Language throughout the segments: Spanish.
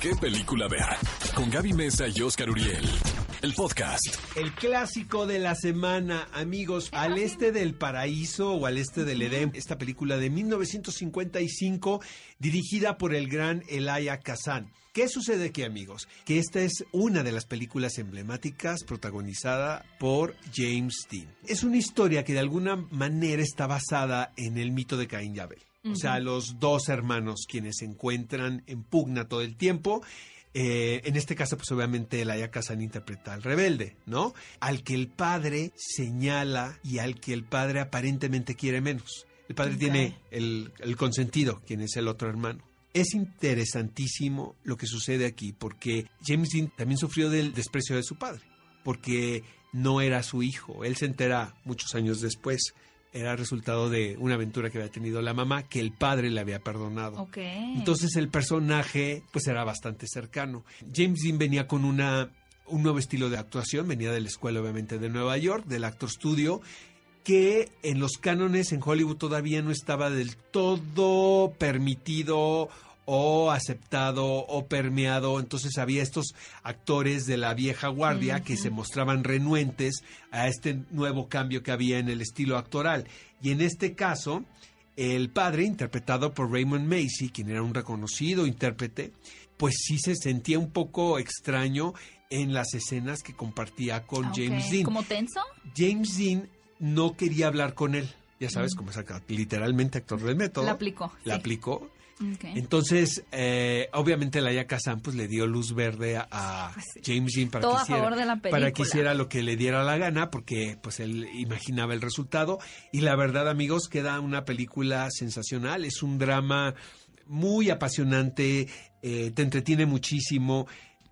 qué película ver. Con Gaby Mesa y Oscar Uriel. El podcast. El clásico de la semana, amigos, al este del paraíso o al este del Edén, esta película de 1955 dirigida por el gran Elia Kazan. ¿Qué sucede aquí, amigos? Que esta es una de las películas emblemáticas protagonizada por James Dean. Es una historia que de alguna manera está basada en el mito de Caín y Abel. O sea, los dos hermanos quienes se encuentran en pugna todo el tiempo. Eh, en este caso, pues obviamente Elia Kazan interpreta al rebelde, ¿no? Al que el padre señala y al que el padre aparentemente quiere menos. El padre tiene el, el consentido, quien es el otro hermano. Es interesantísimo lo que sucede aquí, porque James Dean también sufrió del desprecio de su padre, porque no era su hijo. Él se entera muchos años después. Era resultado de una aventura que había tenido la mamá, que el padre le había perdonado. Ok. Entonces el personaje pues era bastante cercano. James Dean venía con una, un nuevo estilo de actuación, venía de la escuela obviamente de Nueva York, del Actor Studio, que en los cánones en Hollywood todavía no estaba del todo permitido o aceptado o permeado. Entonces había estos actores de la vieja guardia que se mostraban renuentes a este nuevo cambio que había en el estilo actoral. Y en este caso, el padre, interpretado por Raymond Macy, quien era un reconocido intérprete, pues sí se sentía un poco extraño en las escenas que compartía con. James Dean. ¿Como tenso? James Dean no quería hablar con él. Ya sabes cómo es acá, literalmente actor del método. La aplicó, La sí. aplicó. Entonces, eh, obviamente la Kazan pues le dio luz verde a, a Pues sí. James Dean para Todo que, a hiciera, favor de la para que hiciera lo que le diera la gana, porque pues él imaginaba el resultado. Y la verdad, amigos, queda una película sensacional. Es un drama muy apasionante, eh, te entretiene muchísimo,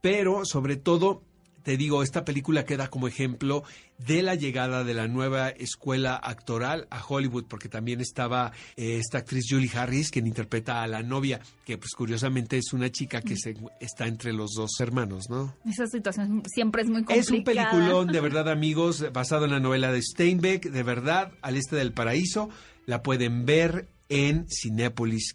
pero sobre todo te digo, esta película queda como ejemplo de la llegada de la nueva escuela actoral a Hollywood, porque también estaba eh, esta actriz Julie Harris, quien interpreta a la novia, que pues curiosamente es una chica que se, está entre los dos hermanos, ¿no? Esa situación siempre es muy complicada. Es un peliculón, de verdad, amigos, basado en la novela de Steinbeck, de verdad, al este del paraíso. La pueden ver en Cinépolis.